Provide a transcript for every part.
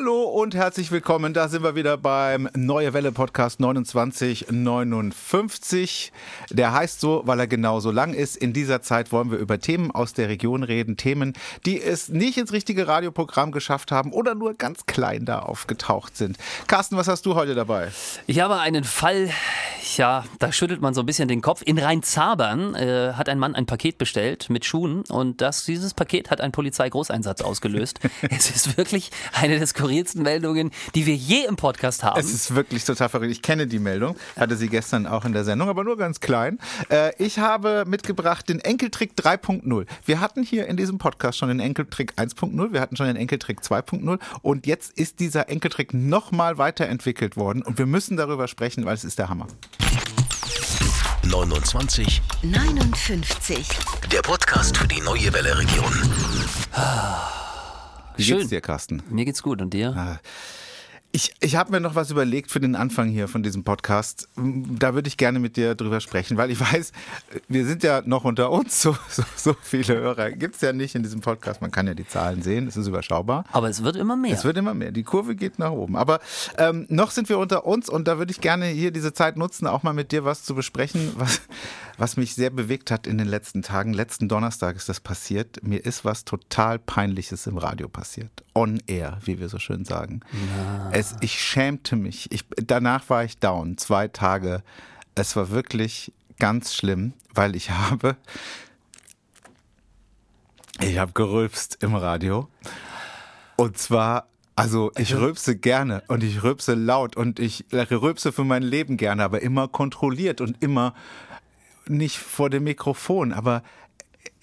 Hallo und herzlich willkommen. Da sind wir wieder beim Neue Welle Podcast 2959. Der heißt so, weil er genauso lang ist. In dieser Zeit wollen wir über Themen aus der Region reden. Themen, die es nicht ins richtige Radioprogramm geschafft haben oder nur ganz klein da aufgetaucht sind. Carsten, was hast du heute dabei? Ich habe einen Fall, ja, da schüttelt man so ein bisschen den Kopf. In Rheinzabern äh, hat ein Mann ein Paket bestellt mit Schuhen und das, dieses Paket hat einen Polizeigroßeinsatz ausgelöst. es ist wirklich eine der skurrilsten Meldungen, die wir je im Podcast haben. Es ist wirklich total verrückt. Ich kenne die Meldung, hatte sie gestern auch in der Sendung, aber nur ganz klein. Äh, ich habe mitgebracht den Enkeltrick 3.0. Wir hatten hier in diesem Podcast schon den Enkeltrick 1.0, wir hatten schon den Enkeltrick 2.0 und jetzt ist dieser Enkeltrick nochmal weiterentwickelt worden und wir müssen darüber sprechen, weil es ist der Hammer. 29. 59. Der Podcast für die neue Welle Region. Wie Schön. geht's dir, Carsten? Mir geht's gut und dir? Ich, ich habe mir noch was überlegt für den Anfang hier von diesem Podcast. Da würde ich gerne mit dir drüber sprechen, weil ich weiß, wir sind ja noch unter uns. So, so, so viele Hörer gibt es ja nicht in diesem Podcast. Man kann ja die Zahlen sehen, es ist überschaubar. Aber es wird immer mehr. Es wird immer mehr. Die Kurve geht nach oben. Aber ähm, noch sind wir unter uns und da würde ich gerne hier diese Zeit nutzen, auch mal mit dir was zu besprechen, was, was mich sehr bewegt hat in den letzten Tagen. Letzten Donnerstag ist das passiert. Mir ist was total Peinliches im Radio passiert. On air, wie wir so schön sagen. Es, ich schämte mich. Ich, danach war ich down, zwei Tage. Es war wirklich ganz schlimm, weil ich habe, ich habe gerülpst im Radio. Und zwar, also ich rülpse gerne und ich rülpse laut und ich rülpse für mein Leben gerne, aber immer kontrolliert und immer nicht vor dem Mikrofon. Aber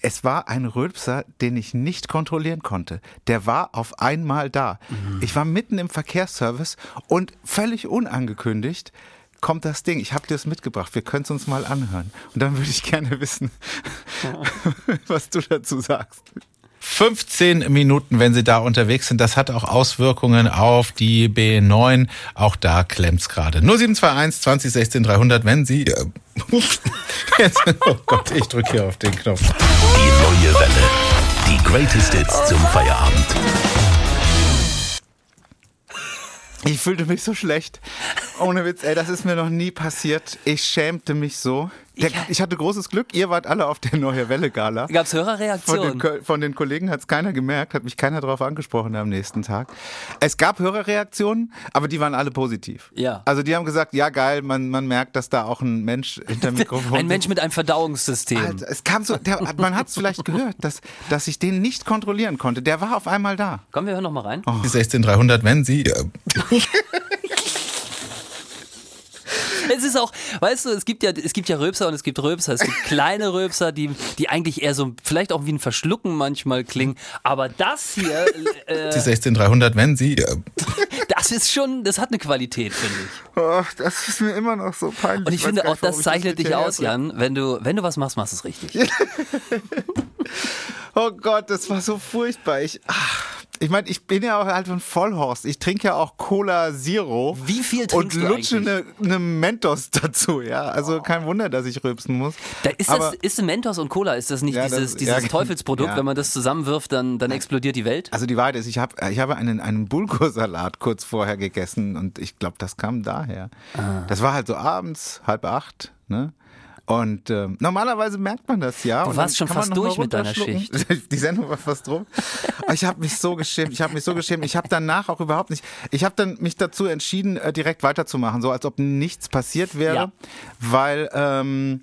es war ein Rülpser, den ich nicht kontrollieren konnte. Der war auf einmal da. Ich war mitten im Verkehrsservice und völlig unangekündigt kommt das Ding. Ich habe dir das mitgebracht. Wir können es uns mal anhören. Und dann würde ich gerne wissen, was du dazu sagst. 15 Minuten, wenn Sie da unterwegs sind. Das hat auch Auswirkungen auf die B9. Auch da klemmt's gerade. 0721 20 16 300, wenn Sie... Äh, jetzt, oh Gott, ich drücke hier auf den Knopf. Die neue Welle. Die Greatest Hits zum Feierabend. Ich fühlte mich so schlecht. Ohne Witz, ey, das ist mir noch nie passiert. Ich schämte mich so. Der, Ja. ich hatte großes Glück, ihr wart alle auf der Neue Welle Gala. Gab's Von den, Hörerreaktionen? Ko- von den Kollegen hat es keiner gemerkt, hat mich keiner darauf angesprochen am nächsten Tag. Es gab Hörerreaktionen, aber die waren alle positiv. Ja. Also die haben gesagt, ja geil, man, man merkt, dass da auch ein Mensch hinter dem Mikrofon Ein Mensch mit einem Verdauungssystem. Alter, es kam so, der, man hat es vielleicht gehört, dass, dass ich den nicht kontrollieren konnte. Der war auf einmal da. Komm, wir hören noch mal rein. 16300, wenn Sie. äh, Es ist auch, weißt du, es gibt ja, es gibt ja Röpser und es gibt Röpser. Es gibt kleine Röpser, die, die eigentlich eher so, vielleicht auch wie ein Verschlucken manchmal klingen. Aber das hier, äh, 16300, wenn Sie. äh, das ist schon, das hat eine Qualität, finde ich. Oh, das ist mir immer noch so peinlich. Und ich weiß finde auch, das ich zeichnet dich aus. Jan. Wenn du, wenn du was machst, machst du es richtig. Oh Gott, das war so furchtbar. Ich, ach, ich meine, ich bin ja auch halt ein Vollhorst. Ich trinke ja auch Cola Zero. Wie viel Und trinkst du lutsche eine, eine Mentos dazu, ja. Also kein Wunder, dass ich rülpsen muss. Da ist, Aber- das, ist Mentos und Cola, ist das nicht Ja, dieses, das- dieses ja, Teufelsprodukt? ja. Wenn man das zusammenwirft, dann, dann explodiert die Welt? Also die Wahrheit ist, ich, hab, ich habe einen, einen Bulgursalat kurz vorher gegessen und ich glaube, das kam daher. Ah. Das war halt so abends, halb acht, ne? Und ähm, normalerweise merkt man das ja. Du warst schon fast durch mit deiner runterschlucken. Die Sendung war fast rum. Ich habe mich so geschämt. Ich habe mich so geschämt. Ich habe danach auch überhaupt nicht. Ich habe dann mich dazu entschieden, äh, direkt weiterzumachen, so als ob nichts passiert wäre, Ja. weil ähm,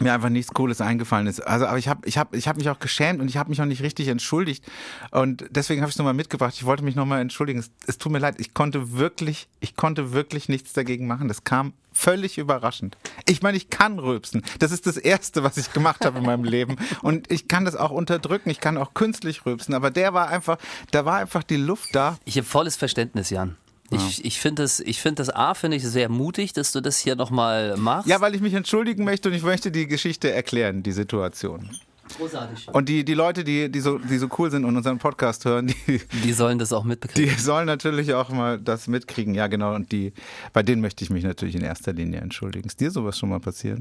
mir einfach nichts Cooles eingefallen ist. Also, aber ich habe ich hab, ich hab mich auch geschämt und ich habe mich auch nicht richtig entschuldigt. Und deswegen habe ich es nochmal mitgebracht. Ich wollte mich nochmal entschuldigen. Es, es tut mir leid. Ich konnte wirklich, ich konnte wirklich nichts dagegen machen. Das kam völlig überraschend. Ich meine, ich kann rülpsen. Das ist das Erste, was ich gemacht habe in meinem Leben. Und ich kann das auch unterdrücken. Ich kann auch künstlich rülpsen. Aber der war einfach, da war einfach die Luft da. Ich habe volles Verständnis, Jan. Ich, ich finde das, ich finde das A, finde ich sehr mutig, dass du das hier nochmal machst. Ja, weil ich mich entschuldigen möchte und ich möchte die Geschichte erklären, die Situation. großartig. Und die, die Leute, die, die, so, die so cool sind und unseren Podcast hören, die, Die sollen das auch die mitbekriegen. sollen natürlich auch mal das mitkriegen. Ja, genau. Und die, bei denen möchte ich mich natürlich in erster Linie entschuldigen. Ist dir sowas schon mal passiert?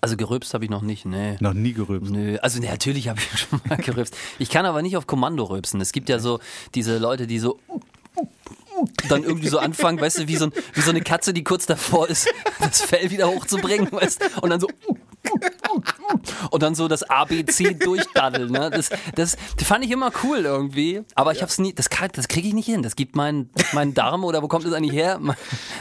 Also gerülpst habe ich noch nicht, nee. Noch nie gerübt. Nö, also nee, natürlich habe ich schon mal gerülpst. Ich kann aber nicht auf Kommando rülpsen. Es gibt ja so diese Leute, die so dann irgendwie so anfangen, weißt du, wie so, ein, wie so eine Katze, die kurz davor ist, das Fell wieder hochzubringen, weißt du, und dann so und dann so das ABC durchdaddeln. Ne? Das, das, das fand ich immer cool irgendwie. Aber ich hab's nie, das, kann- das kriege ich nicht hin. Das gibt mein, mein Darm oder wo kommt das eigentlich her? Mein,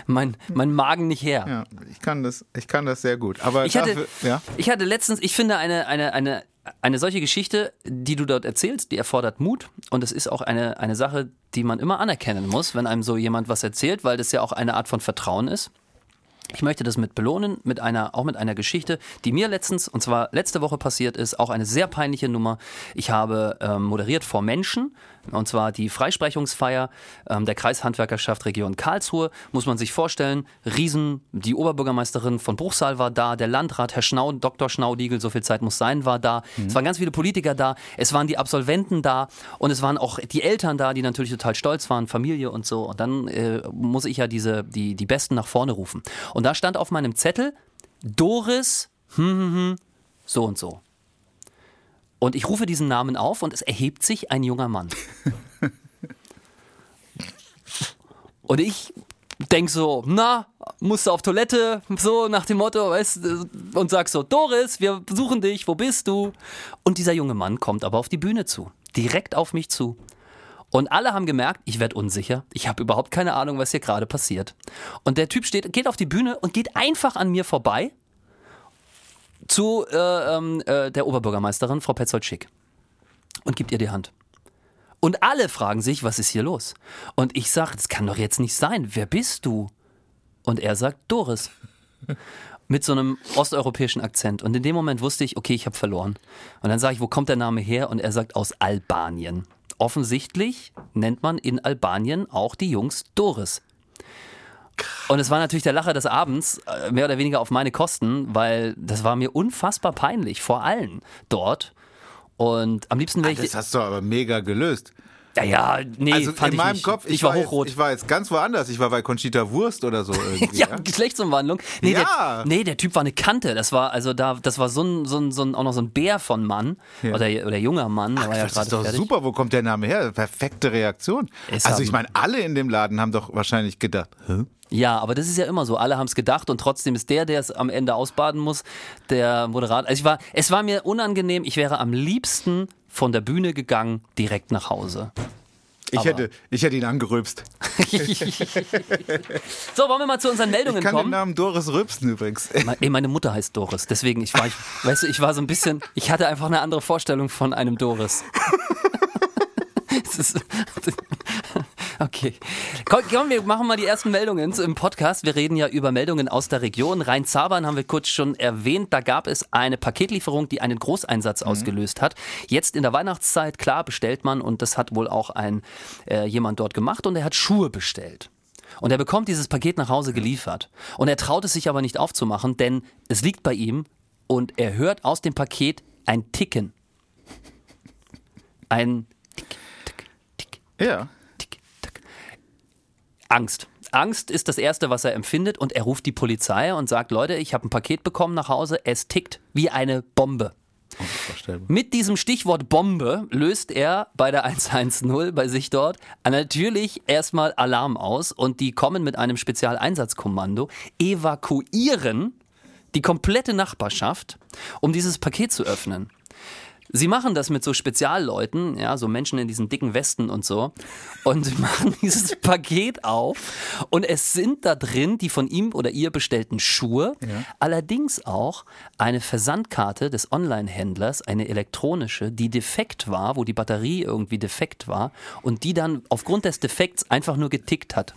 mein, mein Magen nicht her. Ja, ich kann das, ich kann das sehr gut. Aber Ich hatte, dafür, ja. ich hatte letztens, ich finde eine, eine, eine, eine solche Geschichte, die du dort erzählst, die erfordert Mut und es ist auch eine, eine Sache, die man immer anerkennen muss, wenn einem so jemand was erzählt, weil das ja auch eine Art von Vertrauen ist. Ich möchte das mit belohnen, mit einer, auch mit einer Geschichte, die mir letztens, und zwar letzte Woche passiert ist, auch eine sehr peinliche Nummer. Ich habe ähm, moderiert vor Menschen, und zwar die Freisprechungsfeier ähm, der Kreishandwerkerschaft Region Karlsruhe. Muss man sich vorstellen, Riesen, die Oberbürgermeisterin von Bruchsal war da, der Landrat, Herr Schnau, Dr. Schnaudiegel, so viel Zeit muss sein, war da. Es waren ganz viele Politiker da, es waren die Absolventen da und es waren auch die Eltern da, die natürlich total stolz waren, Familie und so. Und dann äh, muss ich ja diese, die, die Besten nach vorne rufen. Und da stand auf meinem Zettel Doris, hm, hm, hm, so und so. Und ich rufe diesen Namen auf und es erhebt sich ein junger Mann. Und ich denk so, na, musst du auf Toilette, so nach dem Motto, weißt und sag so, Doris, wir suchen dich, wo bist du? Und dieser junge Mann kommt aber auf die Bühne zu, direkt auf mich zu. Und alle haben gemerkt, ich werde unsicher. Ich habe überhaupt keine Ahnung, was hier gerade passiert. Und der Typ steht, geht auf die Bühne und geht einfach an mir vorbei zu äh, ähm, äh, der Oberbürgermeisterin, Frau Petzold-Schick, und gibt ihr die Hand. Und alle fragen sich, was ist hier los? Und ich sage, das kann doch jetzt nicht sein. Wer bist du? Und er sagt, Doris. Mit so einem osteuropäischen Akzent. Und in dem Moment wusste ich, okay, ich habe verloren. Und dann sage ich, wo kommt der Name her? Und er sagt, aus Albanien. Offensichtlich nennt man in Albanien auch die Jungs Doris. Und es war natürlich der Lacher des Abends, äh, mehr oder weniger auf meine Kosten, weil das war mir unfassbar peinlich, vor allen dort. Und am liebsten wäre ich. Das hast du aber mega gelöst. Ja, ja, nee, also in ich meinem nicht. Kopf, ich, war jetzt, hochrot. ich war jetzt ganz woanders. Ich war bei Conchita Wurst oder so irgendwie. ja, ja? Geschlechtsumwandlung. Nee, Ja. der, nee, der Typ war eine Kante. Das war also da, das war so ein, so ein, so ein auch noch so ein Bär von Mann Ja. oder, oder junger Mann. War ja das ist doch fertig. super. Wo kommt der Name her? Perfekte Reaktion. Es also ich meine, alle in dem Laden haben doch wahrscheinlich gedacht, Hä? Ja, aber das ist ja immer so. Alle haben es gedacht und trotzdem ist der, der es am Ende ausbaden muss, der Moderator. Also ich war, es war mir unangenehm. Ich wäre am liebsten von der Bühne gegangen, direkt nach Hause. ich Aber- hätte, ich hätte ihn angerülpst. so, wollen wir mal zu unseren Meldungen Ich kann den kommen? Namen Doris rülpsen übrigens. Ey, meine Mutter heißt Doris, deswegen ich war, ich, weißt du, ich war so ein bisschen, ich hatte einfach eine andere Vorstellung von einem Doris. Ist, okay. Komm, komm, wir machen mal die ersten Meldungen im Podcast. Wir reden ja über Meldungen aus der Region. Rhein-Zabern haben wir kurz schon erwähnt. Da gab es eine Paketlieferung, die einen Großeinsatz ausgelöst hat. Jetzt in der Weihnachtszeit, klar, bestellt man und das hat wohl auch ein äh, jemand dort gemacht und er hat Schuhe bestellt. Und er bekommt dieses Paket nach Hause geliefert. Und er traut es sich aber nicht aufzumachen, denn es liegt bei ihm und er hört aus dem Paket ein Ticken. Ein Tick, Tick, Tick, Ja. Angst. Angst ist das Erste, was er empfindet und er ruft die Polizei und sagt, Leute, ich habe ein Paket bekommen nach Hause, es tickt wie eine Bombe. Mit diesem Stichwort Bombe löst er bei der 110 bei sich dort natürlich erstmal Alarm aus und die kommen mit einem Spezialeinsatzkommando, evakuieren die komplette Nachbarschaft, um dieses Paket zu öffnen. Sie machen das mit so Spezialleuten, ja, so Menschen in diesen dicken Westen und so, und machen dieses Paket auf. Und es sind da drin die von ihm oder ihr bestellten Schuhe, allerdings auch eine Versandkarte des Online-Händlers, eine elektronische, die defekt war, wo die Batterie irgendwie defekt war und die dann aufgrund des Defekts einfach nur getickt hat.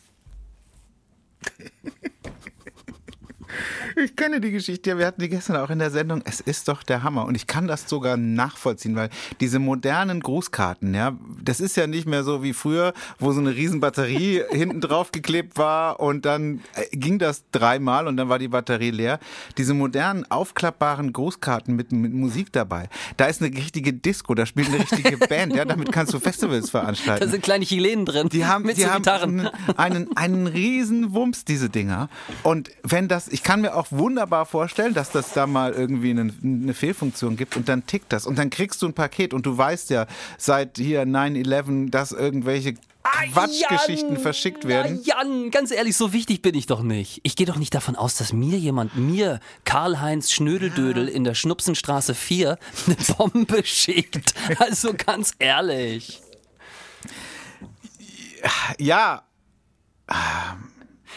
Ich kenne die Geschichte, wir hatten die gestern auch in der Sendung. Es ist doch der Hammer und ich kann das sogar nachvollziehen, weil diese modernen Grußkarten, ja, das ist ja nicht mehr so wie früher, wo so eine riesen Batterie hinten drauf geklebt war und dann äh, ging das dreimal und dann war die Batterie leer. Diese modernen aufklappbaren Grußkarten mit, mit Musik dabei, da ist eine richtige Disco, da spielt eine richtige Band, ja, damit kannst du Festivals veranstalten. Da sind kleine Chilenen drin Die haben, mit die so haben Gitarren. einen, einen, einen riesen Wumms, diese Dinger. Und wenn das, ich kann mir auch wunderbar vorstellen, dass das da mal irgendwie eine, eine Fehlfunktion gibt und dann tickt das und dann kriegst du ein Paket und du weißt ja seit hier 9-11, dass irgendwelche Quatschgeschichten Jan, verschickt werden. Jan, ganz ehrlich, so wichtig bin ich doch nicht. Ich gehe doch nicht davon aus, dass mir jemand, mir, Karl-Heinz Schnödeldödel in der Schnupsenstraße 4, eine Bombe schickt. Also ganz ehrlich. Ja,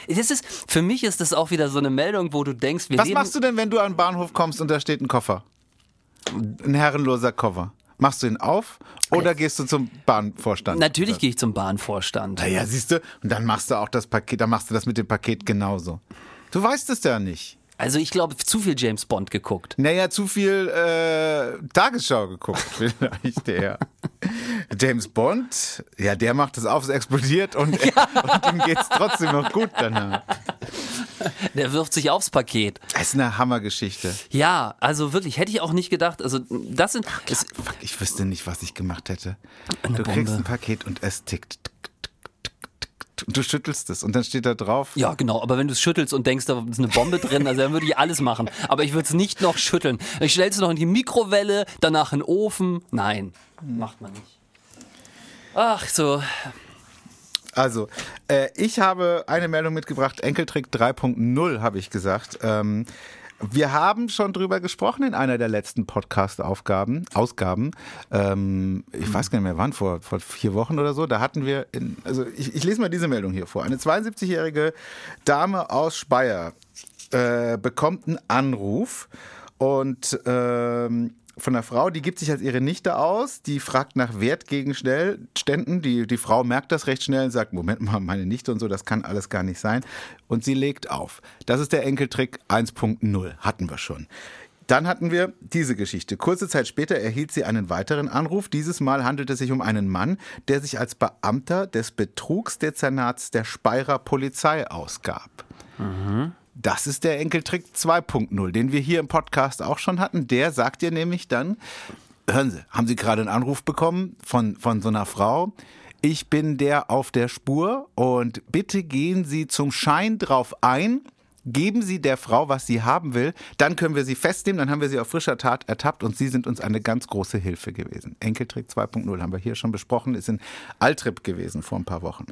Das ist, für mich ist das auch wieder so eine Meldung, wo du denkst, wir was leben. machst du denn, wenn du an den Bahnhof kommst und da steht ein Koffer? Ein herrenloser Koffer. Machst du ihn auf oder gehst du zum Bahnvorstand? Natürlich gehe ich zum Bahnvorstand. Naja, siehst du, und dann machst du auch das Paket, dann machst du das mit dem Paket genauso. Du weißt es ja nicht. Also ich glaube, zu viel James Bond geguckt. Naja, zu viel äh, Tagesschau geguckt, vielleicht der. James Bond, ja, der macht es auf, es explodiert und, und ihm geht's trotzdem noch gut danach. Der wirft sich aufs Paket. Das ist eine Hammergeschichte. Ja, also wirklich, hätte ich auch nicht gedacht. Also das sind. Es, Fuck, ich wüsste nicht, was ich gemacht hätte. Du kriegst Bombe. ein Paket und es tickt. Und du schüttelst es und dann steht da drauf. ja, genau. Aber wenn du es schüttelst und denkst, da ist eine Bombe drin, also dann würde ich alles machen. Aber ich würde es nicht noch schütteln. Ich stelle es noch in die Mikrowelle, danach in den Ofen. Nein, macht man nicht. Ach so. Also, äh, ich habe eine Meldung mitgebracht, Enkeltrick 3.0 habe ich gesagt. Ähm, wir haben schon drüber gesprochen in einer der letzten Podcast-Aufgaben, Ausgaben. Ähm, ich weiß gar nicht mehr wann, vor, vor vier Wochen oder so. Da hatten wir, in, also ich, ich lese mal diese Meldung hier vor. Eine 72-jährige Dame aus Speyer äh, bekommt einen Anruf und ähm, von einer Frau, die gibt sich als ihre Nichte aus, die fragt nach Wertgegenständen. Die, die Frau merkt das recht schnell und sagt, Moment mal, meine Nichte und so, das kann alles gar nicht sein. Und sie legt auf. Das ist der Enkeltrick 1.0, hatten wir schon. Dann hatten wir diese Geschichte. Kurze Zeit später erhielt sie einen weiteren Anruf. Dieses Mal handelt es sich um einen Mann, der sich als Beamter des Betrugsdezernats der Speyerer Polizei ausgab. Das ist der Enkeltrick 2.0, den wir hier im Podcast auch schon hatten. Der sagt dir nämlich dann, hören Sie, haben Sie gerade einen Anruf bekommen von, von so einer Frau? Ich bin der auf der Spur und bitte gehen Sie zum Schein drauf ein. Geben Sie der Frau, was sie haben will, dann können wir sie festnehmen, dann haben wir sie auf frischer Tat ertappt und Sie sind uns eine ganz große Hilfe gewesen. Enkeltrick 2.0 haben wir hier schon besprochen, ist in Altrip gewesen vor ein paar Wochen.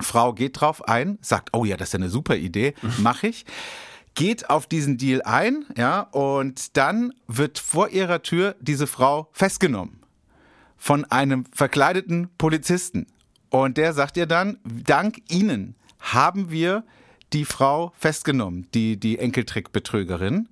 Frau geht drauf ein, sagt, oh ja, das ist ja eine super Idee, mache ich. Geht auf diesen Deal ein, ja, und dann wird vor ihrer Tür diese Frau festgenommen von einem verkleideten Polizisten. Und der sagt ihr dann, dank Ihnen haben wir die Frau festgenommen, die, die Enkeltrick-Betrügerin.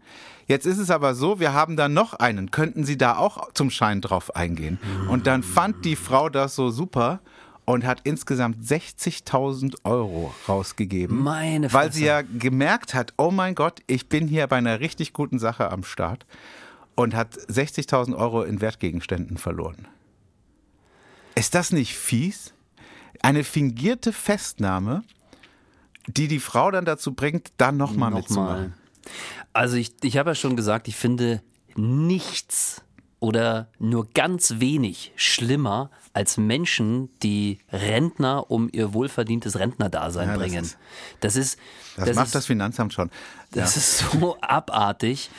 Jetzt ist es aber so, wir haben da noch einen. Könnten Sie da auch zum Schein drauf eingehen? Und dann fand die Frau das so super und hat insgesamt 60.000 Euro rausgegeben. Meine Weil Fresse. sie ja gemerkt hat, oh mein Gott, ich bin hier bei einer richtig guten Sache am Start und hat 60.000 Euro in Wertgegenständen verloren. Ist das nicht fies? Eine fingierte Festnahme, die die Frau dann dazu bringt, dann nochmal Nochmal. mitzumachen. Also ich, ich habe ja schon gesagt, ich finde nichts oder nur ganz wenig schlimmer als Menschen, die Rentner um ihr wohlverdientes Rentnerdasein Ja, das bringen. ist- das ist Das, macht ist, das Finanzamt schon. Das ist so abartig.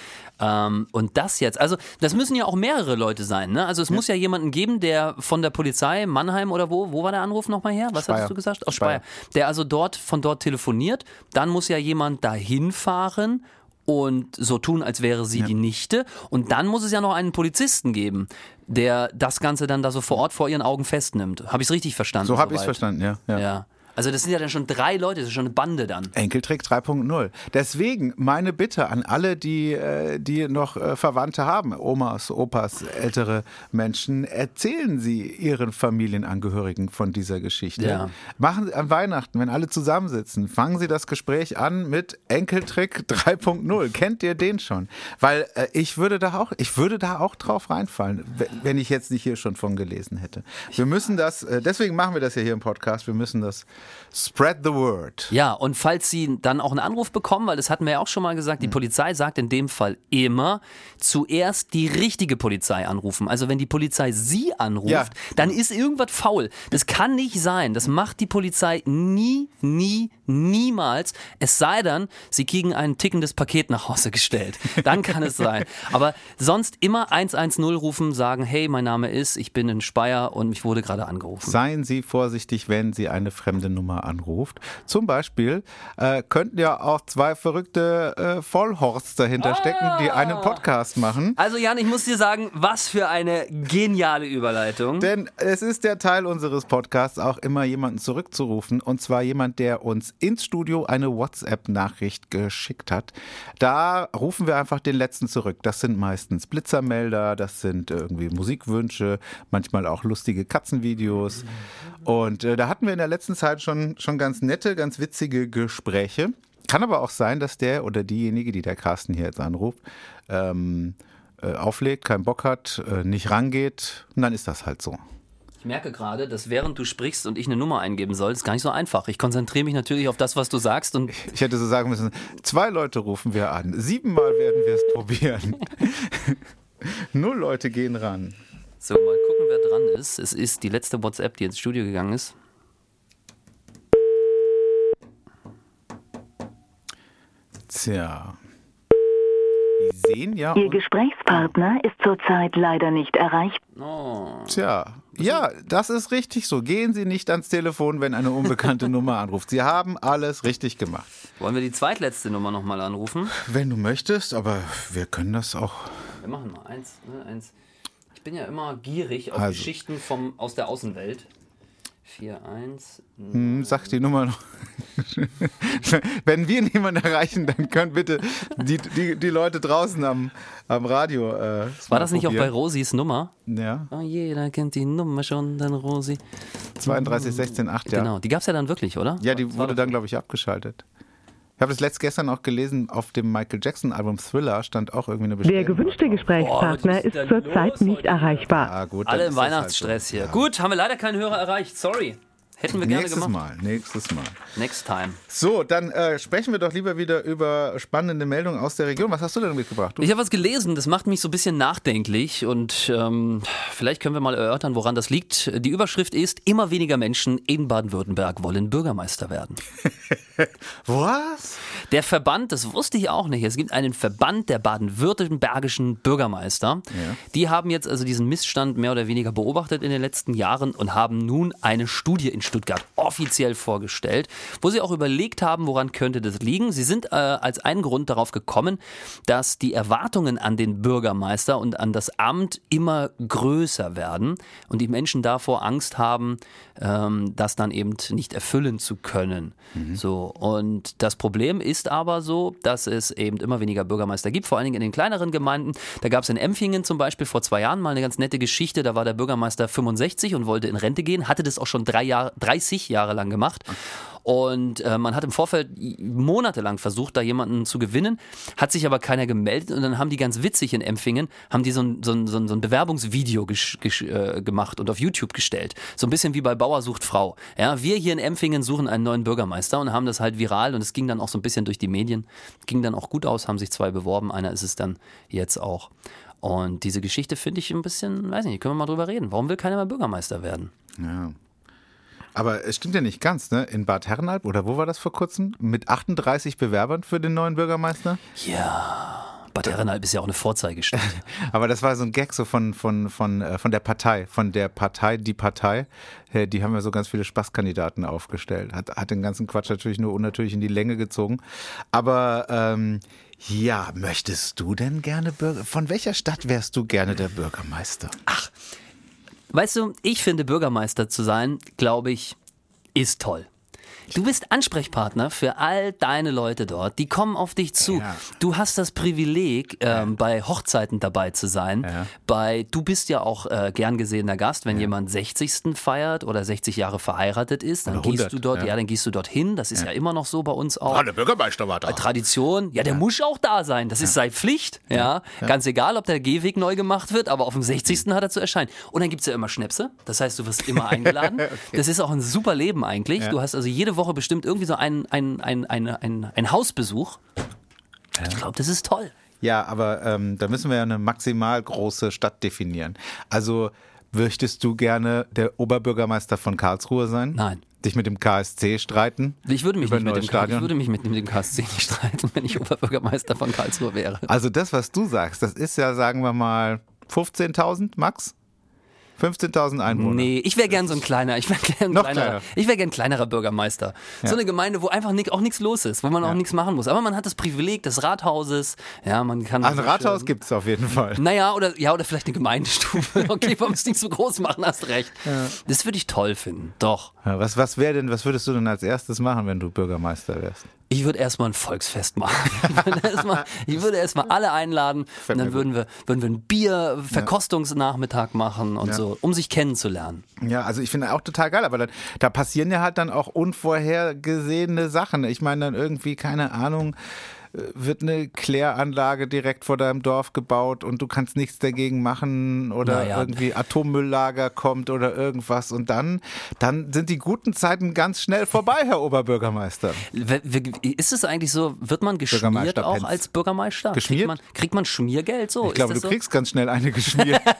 Ähm, und das jetzt, also das müssen ja auch mehrere Leute sein. Ne? Also es muss ja jemanden geben, der von der Polizei Mannheim oder wo, wo war der Anruf nochmal her? Was Speyer. hattest du gesagt? Aus Speyer. Speyer. Der also dort von dort telefoniert. Dann muss ja jemand dahin fahren und so tun, als wäre sie die Nichte. Und dann muss es ja noch einen Polizisten geben, der das Ganze dann da so vor Ort vor ihren Augen festnimmt. Habe ich es richtig verstanden? So habe ich es verstanden, ja. ja. Ja. Also das sind ja dann schon drei Leute, das ist schon eine Bande dann. Enkeltrick 3.0. Deswegen meine Bitte an alle, die, äh, die noch äh, Verwandte haben, Omas, Opas, ältere Menschen, erzählen Sie Ihren Familienangehörigen von dieser Geschichte. Ja. Machen Sie an Weihnachten, wenn alle zusammensitzen, fangen Sie das Gespräch an mit Enkeltrick 3.0. Kennt ihr den schon? Weil äh, ich würde da auch, ich würde da auch drauf reinfallen, wenn ich jetzt nicht hier schon von gelesen hätte. Wir müssen das, äh, deswegen machen wir das ja hier im Podcast, wir müssen das Spread the word. Ja, und falls Sie dann auch einen Anruf bekommen, weil das hatten wir ja auch schon mal gesagt, die Hm. Polizei sagt in dem Fall immer, zuerst die richtige Polizei anrufen. Also wenn die Polizei Sie anruft, Ja. dann ist irgendwas faul. Das kann nicht sein. Das macht die Polizei nie, nie, niemals. Es sei denn, Sie kriegen ein tickendes Paket nach Hause gestellt. Dann kann es sein. Aber sonst immer 110 rufen, sagen, hey, mein Name ist, ich bin in Speyer und mich wurde gerade angerufen. Seien Sie vorsichtig, wenn Sie eine fremde Nummer anruft. Zum Beispiel äh, könnten ja auch zwei verrückte äh, Vollhorsts dahinter stecken, die einen Podcast machen. Also Jan, ich muss dir sagen, was für eine geniale Überleitung. Denn es ist der Teil unseres Podcasts, auch immer jemanden zurückzurufen. Und zwar jemand, der uns ins Studio eine WhatsApp-Nachricht geschickt hat. Da rufen wir einfach den letzten zurück. Das sind meistens Blitzermelder, das sind irgendwie Musikwünsche, manchmal auch lustige Katzenvideos. Und äh, da hatten wir in der letzten Zeit schon, schon ganz nette, ganz witzige Gespräche. Kann aber auch sein, dass der oder diejenige, die der Carsten hier jetzt anruft, ähm, äh, auflegt, keinen Bock hat, äh, nicht rangeht. Und dann ist das halt so. Ich merke gerade, dass während du sprichst und ich eine Nummer eingeben soll, ist gar nicht so einfach. Ich konzentriere mich natürlich auf das, was du sagst und Ich hätte so sagen müssen, zwei Leute rufen wir an. Siebenmal werden wir es probieren. Null Leute gehen ran. so mal gucken, wer dran ist. Es ist die letzte WhatsApp, die ins Studio gegangen ist. Tja. Die sehen ja. Ihr Gesprächspartner ist zurzeit leider nicht erreicht. Oh. tja. Ja, das ist richtig so. Gehen Sie nicht ans Telefon, wenn eine unbekannte Nummer anruft. Sie haben alles richtig gemacht. Wollen wir die zweitletzte Nummer nochmal anrufen? Wenn du möchtest, aber wir können das auch. Wir machen mal eins, ne, eins. Ich bin ja immer gierig auf Also. Geschichten vom, aus der Außenwelt. 4, 1. Hm, sag die Nummer noch. Wenn wir niemanden erreichen, dann können bitte die, die, die Leute draußen am, am Radio. Äh, War das nicht auch bei. Rosis Nummer? Ja, Oh, jeder kennt die Nummer schon, dann Rosi. 32, 16, 8, ja. Genau, die gab es ja dann wirklich, oder? Ja, die wurde dann, glaube ich, abgeschaltet. Ich habe das letzt gestern auch gelesen, auf dem Michael Jackson Album Thriller stand auch irgendwie eine Der Bestellung. gewünschte Boah, Gesprächspartner was ist zurzeit nicht erreichbar. Ah, gut, Alle im das halt Weihnachtsstress so. hier. Ja. Gut, haben wir leider keinen Hörer erreicht. Sorry. Hätten wir gerne Nächstes gemacht. Mal, nächstes Mal. Next time. So, dann äh, sprechen wir doch lieber wieder über spannende Meldungen aus der Region. Was hast du denn mitgebracht? Du, Ich habe was gelesen, das macht mich so ein bisschen nachdenklich und ähm, vielleicht können wir mal erörtern, woran das liegt. Die Überschrift ist, immer weniger Menschen in Baden-Württemberg wollen Bürgermeister werden. was? Der Verband, das wusste ich auch nicht, es gibt einen Verband der baden-württembergischen Bürgermeister. Die haben jetzt also diesen Missstand mehr oder weniger beobachtet in den letzten Jahren und haben nun eine Studie in Stuttgart offiziell vorgestellt, wo sie auch überlegt haben, woran könnte das liegen. Sie sind äh, als einen Grund darauf gekommen, dass die Erwartungen an den Bürgermeister und an das Amt immer größer werden und die Menschen davor Angst haben, ähm, das dann eben nicht erfüllen zu können. So und das Problem ist aber so, dass es eben immer weniger Bürgermeister gibt, vor allen Dingen in den kleineren Gemeinden. Da gab es in Empfingen zum Beispiel vor zwei Jahren mal eine ganz nette Geschichte. Da war der Bürgermeister 65 und wollte in Rente gehen, hatte das auch schon drei Jahre, 30 Jahre lang gemacht. Und äh, man hat im Vorfeld monatelang versucht, da jemanden zu gewinnen, hat sich aber keiner gemeldet und dann haben die ganz witzig in Empfingen, haben die so ein, so ein, so ein, Bewerbungsvideo äh, gemacht und auf YouTube gestellt. So ein bisschen wie bei Bauer sucht Frau. Ja, wir hier in Empfingen suchen einen neuen Bürgermeister und haben das halt viral und es ging dann auch so ein bisschen durch die Medien. Ging dann auch gut aus, haben sich zwei beworben, einer ist es dann jetzt auch. Und diese Geschichte finde ich ein bisschen, weiß nicht, können wir mal drüber reden. Warum will keiner mehr Bürgermeister werden? Ja. Aber es stimmt ja nicht ganz, ne? In Bad Herrenalb, oder wo war das vor kurzem? Mit 38 Bewerbern für den neuen Bürgermeister? Ja, Bad Herrenalb ist ja auch eine Vorzeigestadt. Aber das war so ein Gag so von, von, von, äh, von der Partei, von der Partei, die Partei. Die haben ja so ganz viele Spaßkandidaten aufgestellt. Hat, hat den ganzen Quatsch natürlich nur unnatürlich in die Länge gezogen. Aber ähm, ja, möchtest du denn gerne Bürger? Von welcher Stadt wärst du gerne der Bürgermeister? Weißt du, ich finde, Bürgermeister zu sein, glaube ich, ist toll. Du bist Ansprechpartner für all deine Leute dort. Die kommen auf dich zu. Ja. Du hast das Privileg, ähm, bei Hochzeiten dabei zu sein. Ja. Bei, du bist ja auch äh, gern gesehener Gast, wenn jemand 60. feiert oder 60 Jahre verheiratet ist, dann gehst 100, du dort, ja. ja. dann gehst du dorthin. Das ist ja, immer noch so bei uns auch. Ah, der Bürgermeister war da. Tradition, ja, der muss auch da sein. Das ist seine Pflicht. Ja. Ganz egal, ob der Gehweg neu gemacht wird, aber auf dem 60. hat er zu erscheinen. Und dann gibt's ja immer Schnäpse. Das heißt, du wirst immer eingeladen. Das ist auch ein super Leben eigentlich. Du hast also jede Woche bestimmt irgendwie so einen, einen, einen, einen, einen, einen Hausbesuch. Ich glaube, das ist toll. Ja, aber ähm, da müssen wir ja eine maximal große Stadt definieren. Also möchtest du gerne der Oberbürgermeister von Karlsruhe sein? Nein. Dich mit dem KSC streiten? Ich würde mich, nicht mit dem, K- ich Stadion? würde mich mit dem KSC nicht streiten, wenn ich Oberbürgermeister von Karlsruhe wäre. Also das, was du sagst, das ist ja, sagen wir mal, 15.000 max? 15.000 Einwohner. Nee, ich wäre gern so ein kleiner, ich wäre gern ein Noch kleinerer, kleiner. ich wäre gern ein kleinerer Bürgermeister. So eine Gemeinde, wo einfach nick, auch nichts los ist, wo man auch nichts machen muss. Aber man hat das Privileg des Rathauses, ja, man kann. Ein Rathaus gibt es auf jeden Fall. Naja, oder, ja, oder vielleicht eine Gemeindestube. Okay, warum es nicht so groß machen, hast recht. Das würde ich toll finden, doch. Ja, Was, was wäre denn, was würdest du denn als erstes machen, wenn du Bürgermeister wärst? Ich würde erstmal ein Volksfest machen. Ich würde erstmal, ich würde erstmal alle einladen und dann würden wir, würden wir einen Bier-Verkostungsnachmittag machen und so, um sich kennenzulernen. Ja, also ich finde auch total geil, aber dann, da passieren ja halt dann auch unvorhergesehene Sachen. Ich meine dann irgendwie, keine Ahnung, wird eine Kläranlage direkt vor deinem Dorf gebaut und du kannst nichts dagegen machen oder Naja. irgendwie Atommülllager kommt oder irgendwas und dann, dann sind die guten Zeiten ganz schnell vorbei, Herr Oberbürgermeister. Ist es eigentlich so, wird man geschmiert auch als Bürgermeister? Geschmiert? Kriegt man, kriegt man Schmiergeld so? Ich glaube, du so? kriegst ganz schnell eine geschmiert.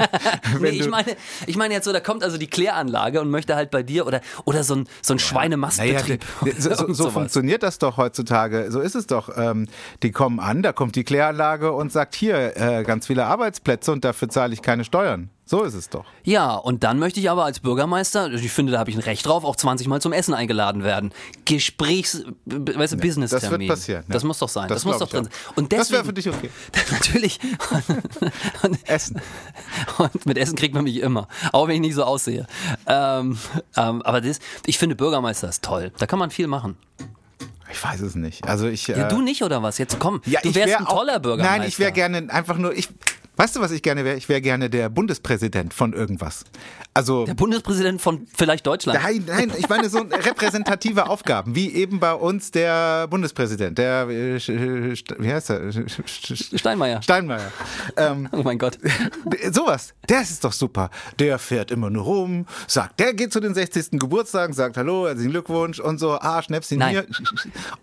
Nee, ich meine, ich meine jetzt so, da kommt also die Kläranlage und möchte halt bei dir oder, oder so ein, so ein Naja, Schweinemastbetrieb. der- so, so, so funktioniert das doch heutzutage. So ist es doch. Ähm, die kommen an, da kommt die Kläranlage und sagt hier äh, ganz viele Arbeitsplätze und dafür zahle ich keine Steuern. So ist es doch. Ja, und dann möchte ich aber als Bürgermeister, ich finde, da habe ich ein Recht drauf, auch 20 Mal zum Essen eingeladen werden. Gesprächs, weißt du, Business-Termin. das wird passieren, ja. Das muss doch sein. Das, Das muss doch drin sein. Und Das deswegen, wäre für dich okay. Natürlich. Und, Essen. und mit Essen kriegt man mich immer. Auch wenn ich nicht so aussehe. Ähm, ähm, aber das, ich finde Bürgermeister ist toll. Da kann man viel machen. Ich weiß es nicht. Also ich. Ja, äh, du nicht oder was? Jetzt komm. ja, du wärst wär ein auch- toller Bürgermeister. Nein, ich wäre gerne einfach nur. Ich, weißt du, was ich gerne wäre? Ich wäre gerne der Bundespräsident von irgendwas. Also. Der Bundespräsident von vielleicht Deutschland. Nein, nein, ich meine so repräsentative Aufgaben, wie eben bei uns der Bundespräsident, der, äh, wie heißt er? Steinmeier. Steinmeier. Ähm, Oh mein Gott. sowas, das ist doch super. Der fährt immer nur rum, sagt, der geht zu den 60. Geburtstagen, sagt Hallo, herzlichen Glückwunsch und so, ah, Schnäpschen Nein. hier.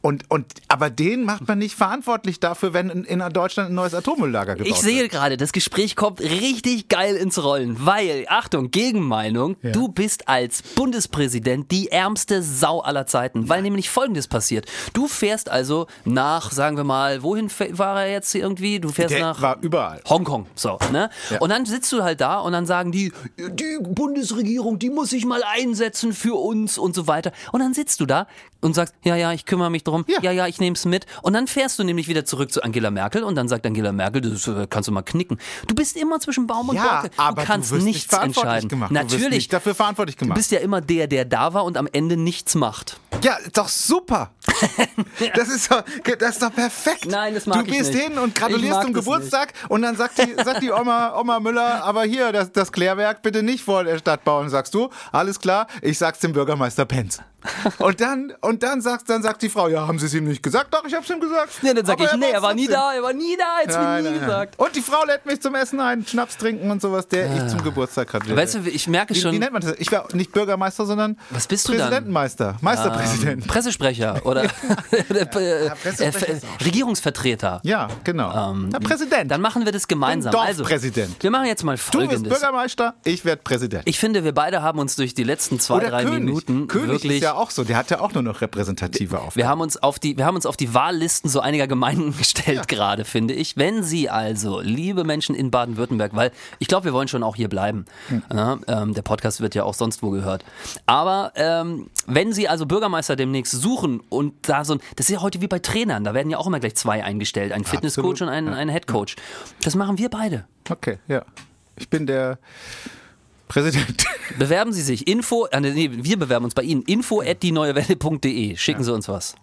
Und, und, aber den macht man nicht verantwortlich dafür, wenn in, in Deutschland ein neues Atommülllager gebaut Ich sehe gerade, das Gespräch kommt richtig geil ins Rollen, weil, Achtung, Gegenmeinung, du bist als Bundespräsident die ärmste Sau aller Zeiten, weil nämlich Folgendes passiert. Du fährst also nach, sagen wir mal, wohin war er jetzt irgendwie? Du fährst Der nach war überall. Hongkong, so, ne? Ja. Und dann sitzt du halt da und dann sagen die, die Bundesregierung, die muss sich mal einsetzen für uns und so weiter. Und dann sitzt du da und sagst, ja, ja, ich kümmere mich drum, ja, Ja. ja, ich nehme es mit. Und dann fährst du nämlich wieder zurück zu Angela Merkel und dann sagt Angela Merkel, das äh, kannst du mal knicken. Du bist immer zwischen Baum und Ja, Borke. aber du kannst du wirst nichts nicht verantwortlich entscheiden. gemacht. Du Natürlich. nicht dafür verantwortlich du gemacht. bist ja immer der, der da war und am Ende nichts macht. Ja, doch super. Das ist doch, das ist doch perfekt. Nein, das mag Du ich gehst nicht. hin und gratulierst zum Geburtstag und dann sagt die, sagt die Oma, Oma Müller, aber hier, das, das Klärwerk bitte nicht vor der Stadt bauen. Sagst du, alles klar, ich sag's dem Bürgermeister Penz. Und dann, und dann sagst, dann sagt die Frau, ja, haben Sie es ihm nicht gesagt? Doch, ich hab's ihm gesagt. Ja, dann sag Aber ich, nee, er war nie da, er war nie da, jetzt Nein, mir nie nein, nein. gesagt. Und die Frau lädt mich zum Essen ein, Schnaps trinken und sowas, der ich zum Geburtstag gratuliere. Weißt du, ich merke wie, schon. wie nennt man das? Ich war nicht Bürgermeister, sondern Was bist du dann? Präsidentenmeister, Meisterpräsident. Pressesprecher oder äh, Pressesprecher äh, ist auch Regierungsvertreter. Ja, genau. Der Präsident. Ähm, Dann machen wir das gemeinsam. Also, Dorfpräsident. wir machen jetzt mal du bist Folgendes. Bürgermeister, ich werde Präsident. Ich finde, wir beide haben uns durch die letzten zwei, Oder drei König. Minuten König wirklich. ist ja auch so, der hat ja auch nur noch repräsentative Aufgaben. wir haben, uns auf die, wir haben uns auf die Wahllisten so einiger Gemeinden gestellt gerade, finde ich. Wenn Sie also, liebe Menschen in Baden-Württemberg, weil ich glaube, wir wollen schon auch hier bleiben. Hm. Ja, ähm, der Podcast wird ja auch sonst wo gehört. Aber ähm, wenn Sie also Bürgermeister demnächst suchen und da so ein, das ist ja heute wie bei Trainern, da werden ja auch immer gleich zwei eingestellt, ein Fitnesscoach und ein, ein Headcoach. Das machen wir beide. Okay, ja. Ich bin der Präsident. Bewerben Sie sich. Info, äh, nee, wir bewerben uns bei Ihnen. Info at die neuewelle.de. Schicken Sie uns was.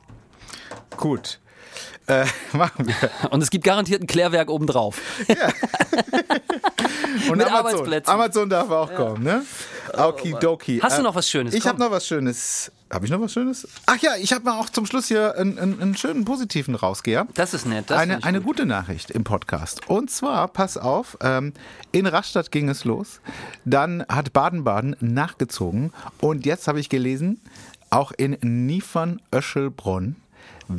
Gut. Äh, machen wir. Und es gibt garantiert ein Klärwerk obendrauf. Und Mit Amazon. Arbeitsplätzen. Amazon darf auch kommen, ne? Okidoki. Hast du Äh, noch was Schönes? Ich habe noch was Schönes. Habe ich noch was Schönes? Ach ja, ich habe mal auch zum Schluss hier einen, einen, einen schönen positiven Rausgeher. Das ist nett. Das eine, eine gut. gute Nachricht im Podcast. Und zwar, pass auf, ähm, in Rastatt ging es los. Dann hat Baden-Baden nachgezogen. Und jetzt habe ich gelesen, auch in Niefern-Öschelbronn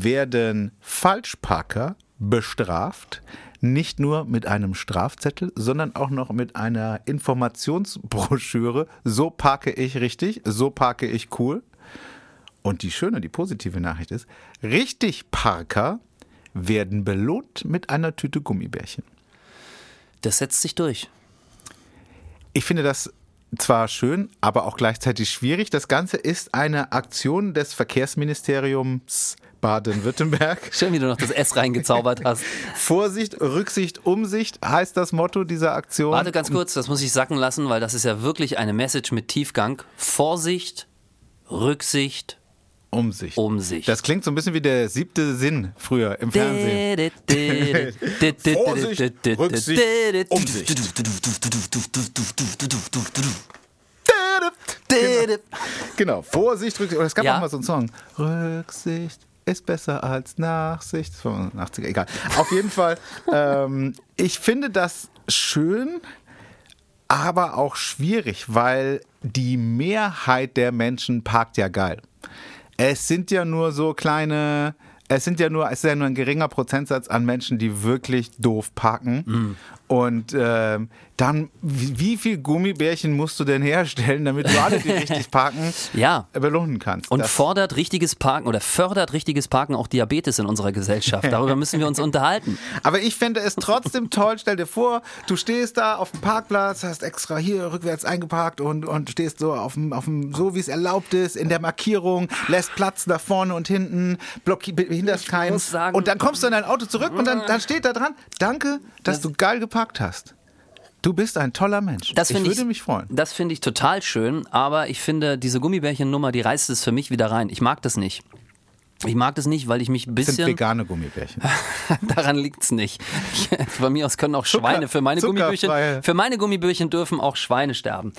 werden Falschparker bestraft. Nicht nur mit einem Strafzettel, sondern auch noch mit einer Informationsbroschüre. So parke ich richtig, so parke ich cool. Und die schöne, die positive Nachricht ist, richtig Parker werden belohnt mit einer Tüte Gummibärchen. Das setzt sich durch. Ich finde das zwar schön, aber auch gleichzeitig schwierig. Das Ganze ist eine Aktion des Verkehrsministeriums Baden-Württemberg. Schön, wie du noch das S reingezaubert hast. Vorsicht, Rücksicht, Umsicht heißt das Motto dieser Aktion. Warte ganz kurz, das muss ich sacken lassen, weil das ist ja wirklich eine Message mit Tiefgang. Vorsicht, Rücksicht, Umsicht. Umsicht. Das klingt so ein bisschen wie der siebte Sinn früher im Fernsehen. Vorsicht, Rücksicht, Umsicht. Genau, Vorsicht, Rücksicht. Oder es gab Ja. auch mal so einen Song. Rücksicht ist besser als Nachsicht. Das war 80er, egal. Auf jeden Fall, ähm, ich finde das schön, aber auch schwierig, weil die Mehrheit der Menschen parkt ja geil. Es sind ja nur so kleine, es sind ja nur, es ist ja nur ein geringer Prozentsatz an Menschen, die wirklich doof parken. Und ähm, dann, wie, viel Gummibärchen musst du denn herstellen, damit du alle, die richtig parken, Ja. belohnen kannst? Und Das- fordert richtiges Parken oder fördert richtiges Parken auch Diabetes in unserer Gesellschaft. Darüber müssen wir uns unterhalten. Aber ich fände es trotzdem toll. Stell dir vor, du stehst da auf dem Parkplatz, hast extra hier rückwärts eingeparkt und, und stehst so auf dem, auf dem, so wie es erlaubt ist, in der Markierung, lässt Platz nach vorne und hinten, behinderst keinen. und dann kommst du in dein Auto zurück und dann, dann steht da dran, danke, dass du geil geparkt hast. Du bist ein toller Mensch. Das ich würde mich freuen. Das finde ich total schön, aber ich finde, diese Gummibärchen-Nummer, die reißt es für mich wieder rein. Ich mag das nicht. Ich mag das nicht, weil ich mich ein Das sind bisschen. vegane Gummibärchen. Daran liegt's nicht. Bei mir aus können auch Schweine. Für meine. Gummibärchen, für meine Gummibärchen dürfen auch Schweine sterben.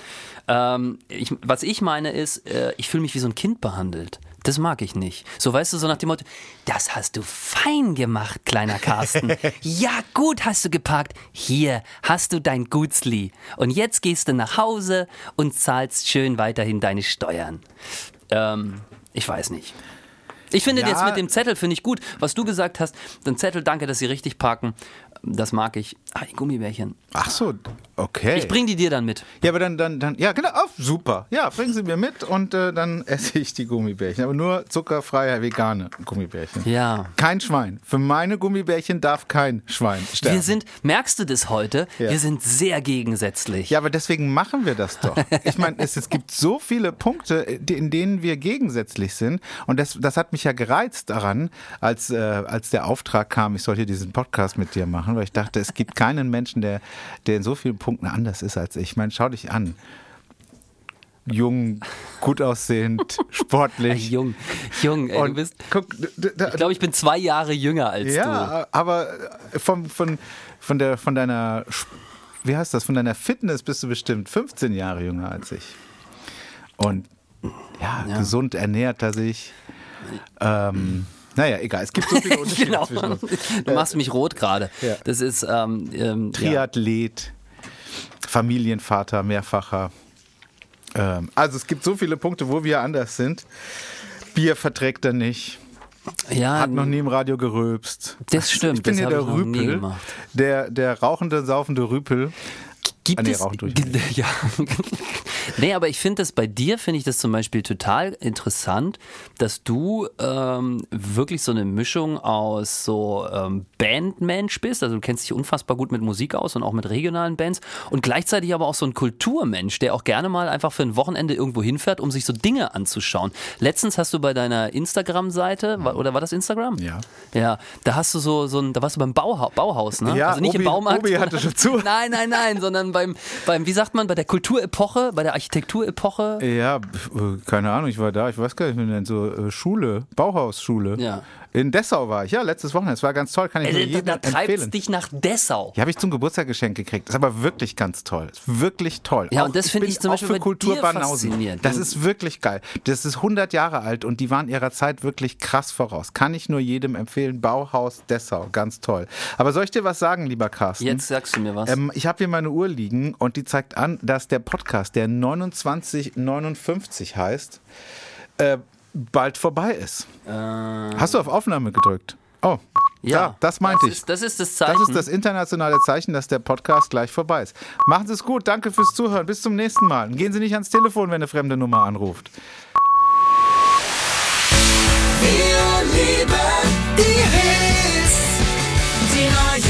Ähm, ich, was ich meine ist, äh, ich fühle mich wie so ein Kind behandelt. Das mag ich nicht. So weißt du, so nach dem Motto, das hast du fein gemacht, kleiner Carsten. ja, gut hast du geparkt. Hier hast du dein Gutsli. Und jetzt gehst du nach Hause und zahlst schön weiterhin deine Steuern. Ähm, ich weiß nicht. Ich finde Ja. jetzt mit dem Zettel finde ich gut, was du gesagt hast. Den Zettel, danke, dass sie richtig parken. Das mag ich. Ah, die Gummibärchen. Ach so, okay. Ich bring die dir dann mit. Ja, aber dann, dann, dann, ja, genau, oh, super. Ja, bringen Sie mir mit und äh, dann esse ich die Gummibärchen. Aber nur zuckerfreie, vegane Gummibärchen. Ja. Kein Schwein. Für meine Gummibärchen darf kein Schwein sterben. Wir sind, merkst du das heute? Ja. Wir sind sehr gegensätzlich. ja, aber deswegen machen wir das doch. Ich meine, es, es gibt so viele Punkte, in denen wir gegensätzlich sind. Und das, das hat mich ja gereizt daran, als, äh, als der Auftrag kam, ich soll hier diesen Podcast mit dir machen, weil ich dachte, es gibt keinen Menschen, der, der in so vielen Punkten anders ist als ich. Ich meine, schau dich an. Jung, gut aussehend, sportlich. Jung, jung, ey, du Und bist. guck, d- d- Ich glaube, ich bin zwei Jahre jünger als du. ja, aber vom, von, von, der, von deiner, wie heißt das, von deiner Fitness bist du bestimmt 15 Jahre jünger als ich. Und ja, Ja. gesund ernährt er sich. Ähm, naja, egal, es gibt so viele Unterschiede Genau. zwischen uns. Du machst mich rot gerade. Ja. Das ist ähm, ähm, ja. Triathlet, Familienvater, mehrfacher. Ähm, also es gibt so viele Punkte, wo wir anders sind. Bier verträgt er nicht. ja, Hat noch nie im Radio gerülpst. Das stimmt, Ich bin das hier der Rüpel. Der, der rauchende, saufende Rüpel. Gibt Ah, nee, es, rauchen tue ich ja. nee, aber ich finde das bei dir, finde ich das zum Beispiel total interessant, dass du ähm, wirklich so eine Mischung aus so ähm, Bandmensch bist, also du kennst dich unfassbar gut mit Musik aus und auch mit regionalen Bands und gleichzeitig aber auch so ein Kulturmensch, der auch gerne mal einfach für ein Wochenende irgendwo hinfährt, um sich so Dinge anzuschauen. Letztens hast du bei deiner Instagram-Seite, wa- oder war das Instagram? Ja. Ja, da hast du so, so ein, da warst du beim Bauha Bauhaus, ne? Ja, also nicht Obi- im Baumarkt. Obi hatte schon zu. Nein, nein, nein, sondern beim, beim, wie sagt man, bei der Kulturepoche, bei der Architekturepoche. Ja, äh, keine Ahnung, ich war da, ich weiß gar nicht, wie man nennt, so äh, Schule, Bauhausschule. Ja. In Dessau war ich, ja, letztes Wochenende. Es war ganz toll, kann ich nur Äh, da jedem da treibt's empfehlen. dich nach Dessau. Die habe ich zum Geburtstag geschenkt gekriegt. Ist aber wirklich ganz toll. Ist wirklich toll. Ja, Auch- und das finde bin ich zum auch Beispiel für Kultur faszinierend. Das ist wirklich geil. Das ist 100 Jahre alt und die waren ihrer Zeit wirklich krass voraus. Kann ich nur jedem empfehlen. Bauhaus Dessau, ganz toll. Aber soll ich dir was sagen, lieber Carsten? Jetzt sagst du mir was. Ähm, ich habe hier meine Uhr liegen und die zeigt an, dass der Podcast, der 2959 heißt, äh, bald vorbei ist. Hast du auf Aufnahme gedrückt? Oh, ja, das meinte das ich. Ist, das ist das Zeichen. Das ist das internationale Zeichen, dass der Podcast gleich vorbei ist. Machen Sie es gut, danke fürs Zuhören. Bis zum nächsten Mal. Gehen Sie nicht ans Telefon, wenn eine fremde Nummer anruft. Wir lieben die Hits, die neue